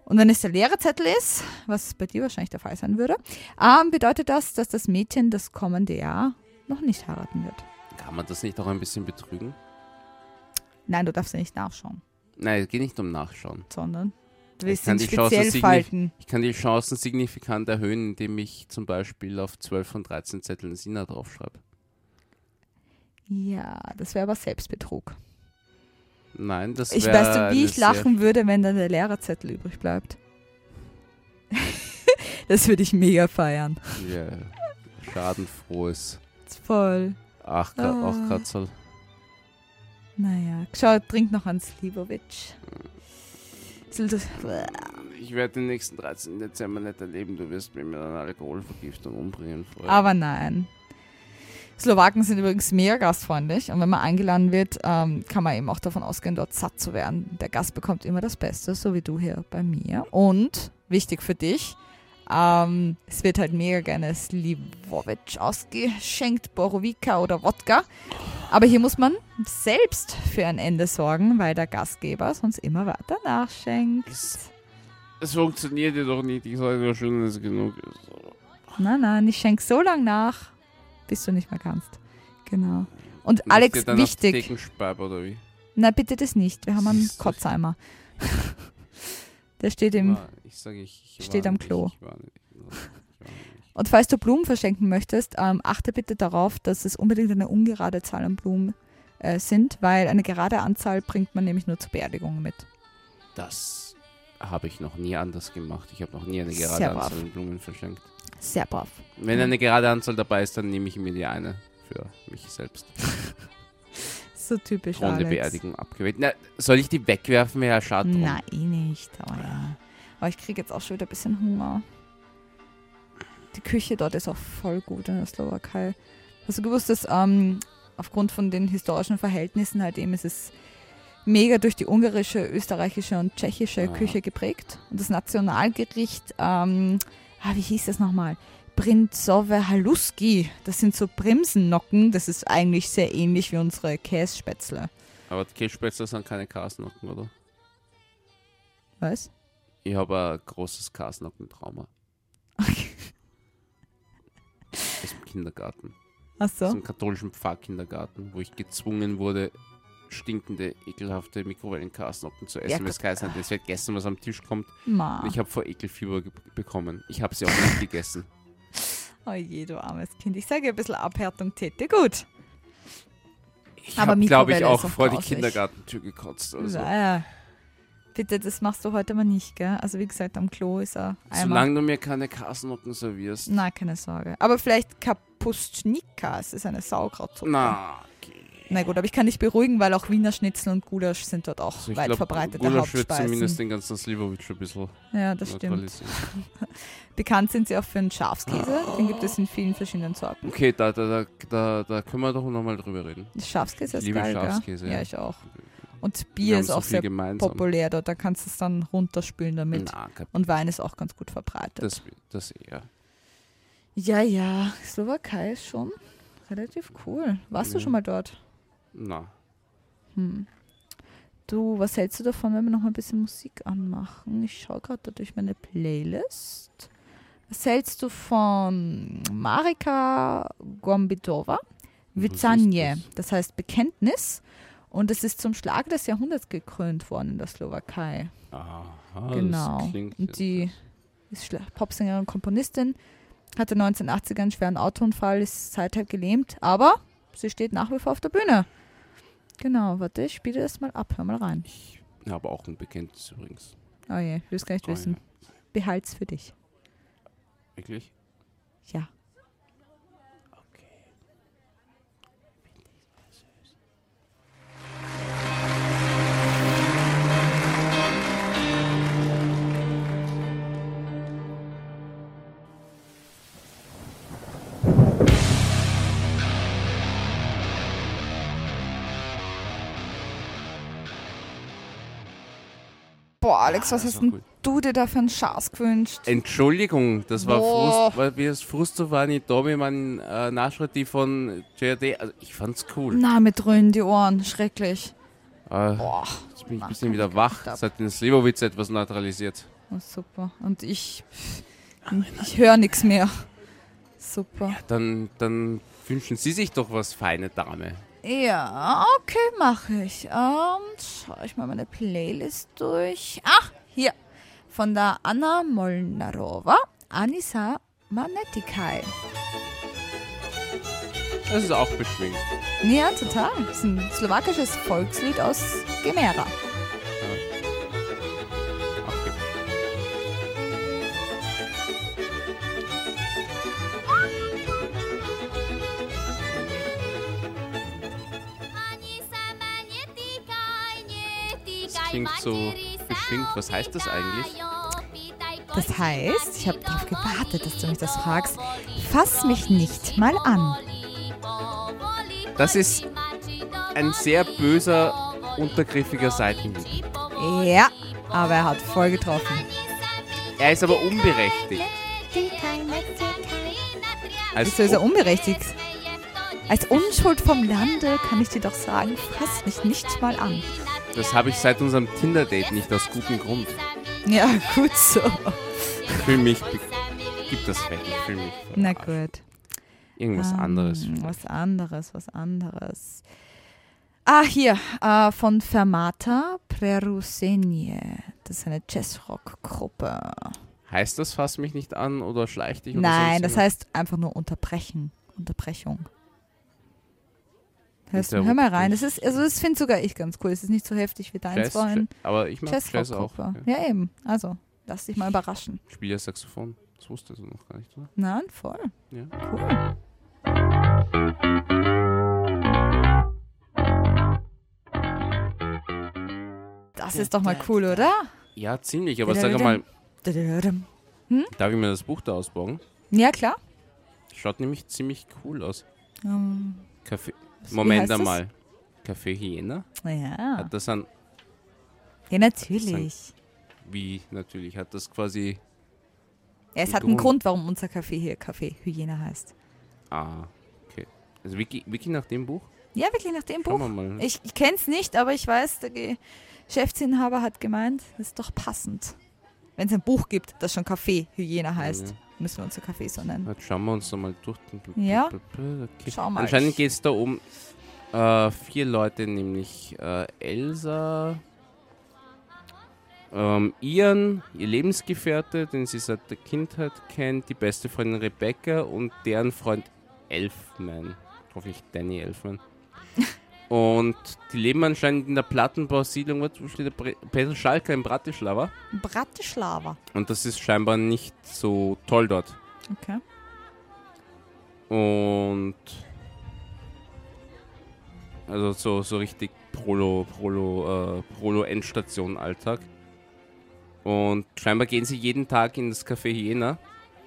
Und wenn es der leere Zettel ist, was bei dir wahrscheinlich der Fall sein würde, ähm, bedeutet das, dass das Mädchen das kommende Jahr noch nicht heiraten wird. Kann man das nicht auch ein bisschen betrügen? Nein, du darfst ja nicht nachschauen, Nein, es geht nicht um Nachschauen. sondern du Ich willst kann ihn speziell falten. Ich kann die Chancen signifikant erhöhen, indem ich zum Beispiel auf 12 von 13 Zetteln Sina draufschreibe. Ja, das wäre aber Selbstbetrug. Nein, das Ich wär weiß du, wie ich lachen würde, wenn dann der Lehrerzettel übrig bleibt. das würde ich mega feiern. Ja, schadenfrohes Voll. Ach, grad, Ah. auch so. Naja, schau, trink noch einen Slivovic. Soll das- Ich werde den nächsten 13. Dezember nicht erleben. Du wirst mich mit einer Alkoholvergiftung umbringen. Freund. Aber nein. Slowaken sind übrigens mega gastfreundlich und wenn man eingeladen wird, ähm, kann man eben auch davon ausgehen, dort satt zu werden. Der Gast bekommt immer das Beste, so wie du hier bei mir. Und, wichtig für dich, ähm, es wird halt mega gerne Slivovic ausgeschenkt, Borovica oder Wodka. Aber hier muss man selbst für ein Ende sorgen, weil der Gastgeber sonst immer weiter nachschenkt. Es, es funktioniert ja doch nicht. Ich sage ja schon, dass es genug ist. Nein, nein, ich schenke so lange nach, bis du nicht mehr kannst. Genau. Und Macht Alex, dann wichtig. Oder wie? Na, bitte das nicht. Wir haben einen. Kotzheimer. Der steht im. War- ich sage, ich, ich steht am nicht, Klo. Und falls du Blumen verschenken möchtest, ähm, achte bitte darauf, dass es unbedingt eine ungerade Zahl an Blumen äh, sind, weil eine gerade Anzahl bringt man nämlich nur zur Beerdigung mit. Das habe ich noch nie anders gemacht. Ich habe noch nie eine Sehr gerade brav. Anzahl an Blumen verschenkt. Sehr brav. Wenn eine gerade Anzahl dabei ist, dann nehme ich mir die eine für mich selbst. So typisch. Alex. Beerdigung abgewählt. Na, soll ich die wegwerfen? Ja, schade drum. Nein, eh nicht. Aber ja. Aber ich kriege jetzt auch schon wieder ein bisschen Hunger. Die Küche dort ist auch voll gut in der Slowakei. Hast du gewusst, dass ähm, aufgrund von den historischen Verhältnissen halt eben ist es mega durch die ungarische, österreichische und tschechische Ah. Küche geprägt. Und das Nationalgericht, ähm, ah, wie hieß das nochmal? Brinzowe Haluski. Das sind so Bremsennocken. Das ist eigentlich sehr ähnlich wie unsere Kässpätzle. Aber die Kässpätzle sind keine Kasnocken, oder? Was? Ich habe ein großes Kasnockentrauma. Aus dem Kindergarten. Ach Aus so. dem katholischen Pfarrkindergarten, wo ich gezwungen wurde, stinkende, ekelhafte Mikrowellenkasnocken zu essen. Ja, weil es geheißen hat, es wird gegessen, was am Tisch kommt. Ma. Und ich habe vor Ekelfieber bekommen. Ich habe sie auch nicht gegessen. Oh je, du armes Kind. Ich sage, ein bisschen Abhärtung täte gut. Ich habe, glaube ich, auch vor die. Kindergartentür gekotzt. Also. Ja. Bitte, das machst du heute mal nicht, gell? Also wie gesagt, am Klo ist er einmal. Solange du mir keine Kasnocken servierst. Na, keine Sorge. Aber vielleicht Kapustschnika, es ist eine Sauerkrautsuppe. Na, okay. Na gut, aber ich kann dich beruhigen, weil auch Wiener Schnitzel und Gulasch sind dort auch Also ich weit glaub, verbreitete Gulasch wird zumindest Hauptspeisen. den ganzen Slivovich ein bisschen Ja, das stimmt. Bekannt sind sie auch für den Schafskäse. Den gibt es in vielen verschiedenen Sorten. Okay, da, da, da, da, können wir doch nochmal drüber reden. Schafskäse Ich ist liebe geil, Schafskäse, ja. Ja, ich auch. Und Bier ist so auch sehr gemeinsam. populär dort. Da kannst du es dann runterspülen damit. Na, Und Wein ist auch ganz gut verbreitet. das, das eher. ja, ja. Slowakei ist schon relativ cool. Warst du Ja. schon mal dort? Na, Hm. Du, was hältst du davon, wenn wir noch mal ein bisschen Musik anmachen? Ich schaue gerade da durch meine Playlist. Was hältst du von Marika Gombidova? Vyzanie, das? heißt Bekenntnis. Und es ist zum Schlag des Jahrhunderts gekrönt worden in der Slowakei. aha, genau. das klingt Und die ist Popsängerin und Komponistin, hatte 1980 einen schweren Autounfall, ist seither gelähmt, aber sie steht nach wie vor auf der Bühne. Genau, warte, ich spiele das mal ab, hör mal rein. Ich habe auch ein Bekenntnis übrigens. Oh je, ich will es gar nicht Oh, wissen. ja. Behalt's für dich. Wirklich? Ja. Alex, was hast war denn du dir da für einen Schatz gewünscht? Entschuldigung, das war Boah. Frust, weil wir es Frustovani Domiman äh, Nachschritt von JRD, also ich fand's cool. Na, mit dröhnen die Ohren, schrecklich. Äh, Boah, jetzt bin ich ein bisschen wieder wach, seit den Slivovitz etwas neutralisiert. oh, super. Und ich, ich höre nichts mehr. Super. Dann, dann wünschen Sie sich doch was, feine Dame. Ja, okay, mache ich. Und schaue ich mal meine Playlist durch. Ach, hier. Von der Anna Molnarova, Anisa Manetikai. Das ist auch beschwingt. Ja, total. Das ist ein slowakisches Volkslied aus Gemera. So beschwingt. Was heißt das eigentlich? Das heißt, ich habe darauf gewartet, dass du mich das fragst. Fass mich nicht mal an. Das ist ein sehr böser, untergriffiger Seitenhieb. Ja, aber er hat voll getroffen. Er ist aber unberechtigt. Als Wieso ist er unberechtigt? Als Unschuld vom Lande kann ich dir doch sagen, fass mich nicht mal an. Das habe ich seit unserem Tinder-Date nicht aus gutem Grund. Ja, gut so. Ich fühle mich. Gib das weg, ich fühle mich. Na gut. Irgendwas Ähm, anderes. Was anderes, was anderes. Ah, hier, äh, von Fermata Prerusenie. Das ist eine Jazzrock-Gruppe. Heißt das fass mich nicht an oder schleich dich oder Nein, das heißt einfach nur unterbrechen. Unterbrechung. Hörst hör mal rein. Das ist, also das finde sogar ich ganz cool. Es ist nicht so heftig wie deins Jazz, vorhin. Jazz, aber ich mag Jazz auch. Jazzrock-Gruppe. Ja. Ja. eben. Also, lass dich mal überraschen. Ich spiele ja Saxophon. Das wusstest du noch gar nicht, oder? Nein, voll. Ja. Cool. Das ist doch mal cool, oder? Ja, ziemlich. Aber sag mal, Dadadadam. darf ich mir das Buch da ausbauen? Ja, klar. Schaut nämlich ziemlich cool aus. Ähm, Kaffee. Moment einmal. Kaffee Hyena? ja. Hat das an. ja, natürlich. Wie natürlich? Hat das quasi. Ja, es hat einen Grund. Warum unser Café hier Café Hyäne heißt. Ah, okay. Also Wiki, Wiki nach dem Buch? Ja, wirklich nach dem Schauen Buch. mal. Ich, ich kenne es nicht, aber ich weiß, der Geschäftsinhaber hat gemeint, das ist doch passend. Wenn es ein Buch gibt, das schon Café Hyäne heißt, Ja. Müssen wir unser Café so nennen. Jetzt schauen wir uns da mal durch. Ja. Okay. Schau mal. Anscheinend geht es da um äh, vier Leute, nämlich äh, Elsa, ähm, Ian, ihr Lebensgefährte, den sie seit der Kindheit kennt, die beste Freundin Rebecca und deren Freund Elfman. Hoffentlich Danny Elfman. Und die leben anscheinend in der Plattenbausiedlung, wo steht der Peter Schalker in Bratislava. Bratislava. Und das ist scheinbar nicht so toll dort. Okay. Und also so, so richtig Prolo, Prolo, äh, Prolo Endstation Alltag. Und scheinbar gehen sie jeden Tag in das Café Jena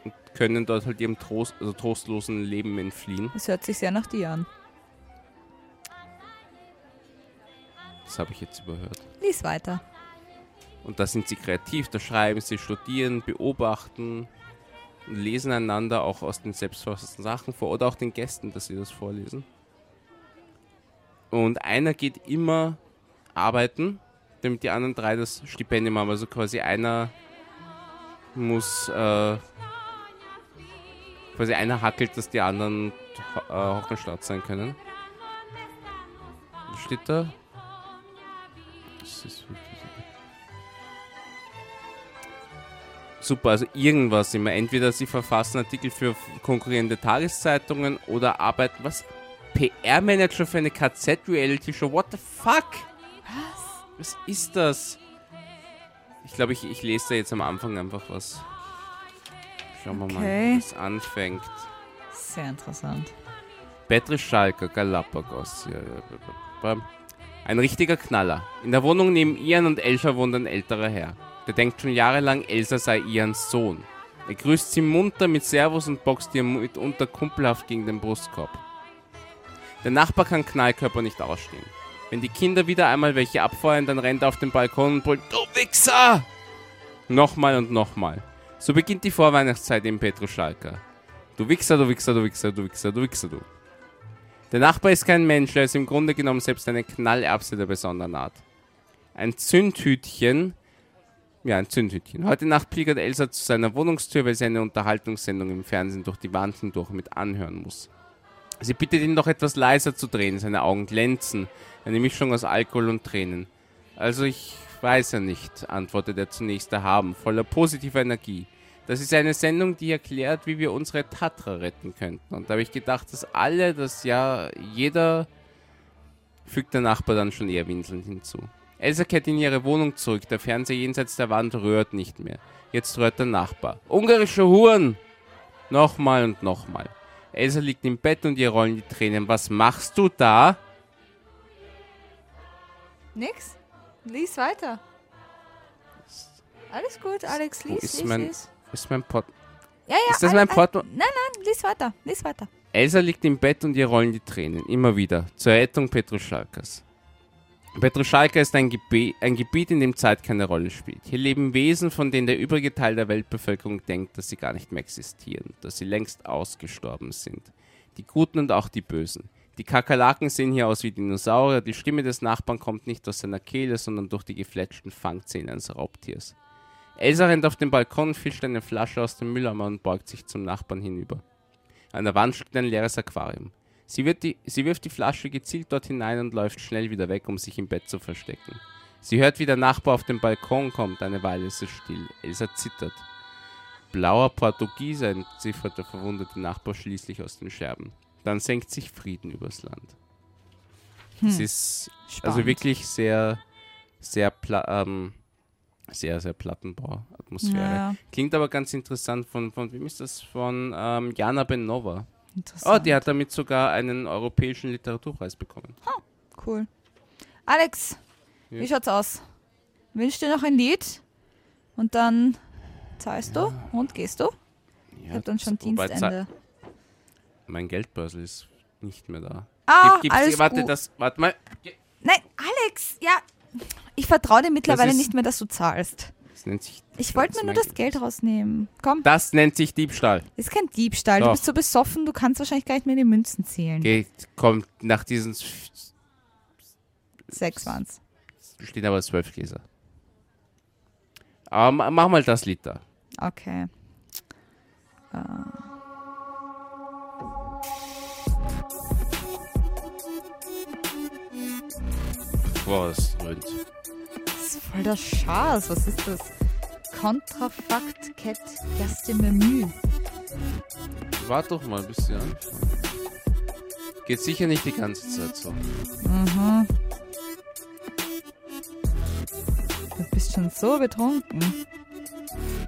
und können dort halt ihrem Trost, also trostlosen Leben entfliehen. Das hört sich sehr nach dir an. Das habe ich jetzt überhört. Lies weiter. Und da sind sie kreativ, da schreiben sie, studieren, beobachten und lesen einander auch aus den selbstverfassten Sachen vor oder auch den Gästen, dass sie das vorlesen. Und einer geht immer arbeiten, damit die anderen drei das Stipendium haben. Also quasi einer muss, äh, quasi einer hackelt, dass die anderen äh, Hockenstadt sein können. Was steht da? Das ist super, also irgendwas immer. Entweder sie verfassen Artikel für konkurrierende Tageszeitungen oder arbeiten, was? PR-Manager für eine KZ-Reality-Show. What the fuck? Was? Was ist das? Ich glaube, ich, ich lese da jetzt am Anfang einfach was. Schauen wir Okay. mal, wie es anfängt. Sehr interessant. Petri Schalker, Galapagos. Ja, ja, ja, ja. Ein richtiger Knaller. In der Wohnung neben Ian und Elsa wohnt ein älterer Herr. Der denkt schon jahrelang, Elsa sei Ians Sohn. Er grüßt sie munter mit Servus und boxt ihr mitunter kumpelhaft gegen den Brustkorb. Der Nachbar kann Knallkörper nicht ausstehen. Wenn die Kinder wieder einmal welche abfeuern, dann rennt er auf den Balkon und brüllt, du Wichser! Nochmal und nochmal. So beginnt die Vorweihnachtszeit im Petruschalka. Du Wichser, du Wichser, du Wichser, du Wichser, du Wichser, du. Der Nachbar ist kein Mensch, er ist im Grunde genommen selbst eine Knallerbse der besonderen Art. Ein Zündhütchen, ja, ein Zündhütchen. Heute Nacht pilgert Elsa zu seiner Wohnungstür, weil sie eine Unterhaltungssendung im Fernsehen durch die Wand hindurch mit anhören muss. Sie bittet ihn doch etwas leiser zu drehen, seine Augen glänzen, eine Mischung aus Alkohol und Tränen. Also ich weiß ja nicht, antwortet er zunächst erhaben, voller positiver Energie. Das ist eine Sendung, die erklärt, wie wir unsere Tatra retten könnten. Und da habe ich gedacht, dass alle, dass ja jeder, fügt der Nachbar dann schon eher winselnd hinzu. Elsa kehrt in ihre Wohnung zurück, der Fernseher jenseits der Wand rührt nicht mehr. Jetzt rührt der Nachbar. Ungarische Huren! Nochmal und nochmal. Elsa liegt im Bett und ihr rollen die Tränen. Was machst du da? Nix? Lies weiter. Alles gut, Alex, Wo lies, ist lies, mein, lies. Ist mein Port... Ja, ja. Ist das mein Porto... Nein, nein, lies weiter, lies weiter. Elsa liegt im Bett und ihr rollen die Tränen. Immer wieder. Zur Rettung Petruschalkas. Petruschalka ist ein, Gebe ein Gebiet, in dem Zeit keine Rolle spielt. Hier leben Wesen, von denen der übrige Teil der Weltbevölkerung denkt, dass sie gar nicht mehr existieren, dass sie längst ausgestorben sind. Die Guten und auch die Bösen. Die Kakerlaken sehen hier aus wie Dinosaurier, die Stimme des Nachbarn kommt nicht aus seiner Kehle, sondern durch die gefletschten Fangzähne eines Raubtiers. Elsa rennt auf den Balkon, fischt eine Flasche aus dem Mülleimer und beugt sich zum Nachbarn hinüber. An der Wand steht ein leeres Aquarium. Sie, die, sie wirft die Flasche gezielt dort hinein und läuft schnell wieder weg, um sich im Bett zu verstecken. Sie hört, wie der Nachbar auf den Balkon kommt. Eine Weile ist es still. Elsa zittert. Blauer Portugieser, entziffert der verwundete Nachbar schließlich aus den Scherben. Dann senkt sich Frieden übers Land. Es ist also Spannend. wirklich sehr, sehr, pla ähm, sehr, sehr Plattenbau-Atmosphäre. Ja, Klingt aber ganz interessant. Von, von wem ist das? Von ähm, Jana Benova. Oh, die hat damit sogar einen europäischen Literaturpreis bekommen. Cool. Alex, Ja. wie schaut's aus? Wünsch dir noch ein Lied und dann zahlst du und gehst du? Ich hab dann schon Dienstende. Mein Geldbörsel ist nicht mehr da. Ah, Gib- gib's- alles warte, gut. das, warte mal. Nein, Alex, ja. Ich vertraue dir mittlerweile ist- nicht mehr, dass du zahlst. Das nennt sich. Ich wollte mir nur das Geld rausnehmen. Komm, Das nennt sich Diebstahl. ist kein Diebstahl. Du Doch. bist so besoffen, du kannst wahrscheinlich gar nicht mehr die Münzen zählen. Geht, kommt nach diesen. Sechs waren's. Stehen aber zwölf Gläser. Aber ma- mach mal das Lied da. Okay. Boah, das dröhnt. Das ist voll der Schaß. Was ist das? Kontrafakt Cat Gaste Menü. Warte doch mal, bis sie anfangen. Geht sicher nicht die ganze Zeit so. Mhm. Du bist schon so betrunken.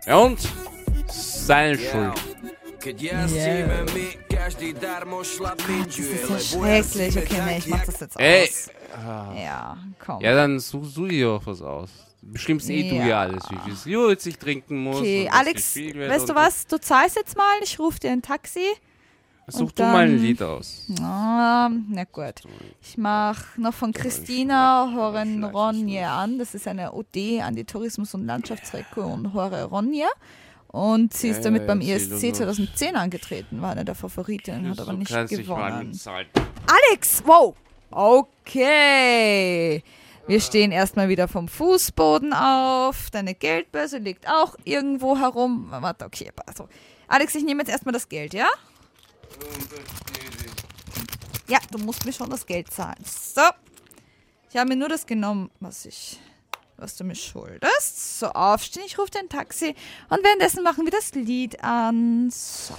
Ja und? Seine Schuld. Yeah. Das ist ja schrecklich. Okay, nee, ich mach das jetzt Ey. aus. Ja, komm. Ja, dann such du dir auch was aus. Bestimmst eh du Ja. ja alles, wie viel Jutz ich trinken muss. Okay, Alex, weißt du was? Du zahlst jetzt mal, ich rufe dir ein Taxi. Such du mal ein Lied aus. Ah, na gut. Ich mache noch von Christina Horen Ronje an. Das ist eine OD an die Tourismus- und Landschaftsregion Hore Ronje. Und sie ist Ja, damit ja, beim ESC doch. 2010 angetreten, war eine der Favoritinnen, hat aber nicht gewonnen. Alex, wow! Okay. Wir stehen erstmal wieder vom Fußboden auf. Deine Geldbörse liegt auch irgendwo herum. Warte, okay. Also, Alex, ich nehme jetzt erstmal das Geld, ja? Ja, du musst mir schon das Geld zahlen. So. Ich habe mir nur das genommen, was ich, was du mir schuldest. So, aufstehen, ich rufe dein Taxi. Und währenddessen machen wir das Lied an. So.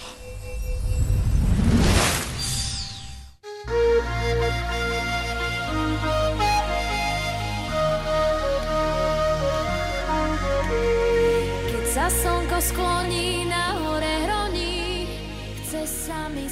Slnko skloní na hore hroní, chce sa mi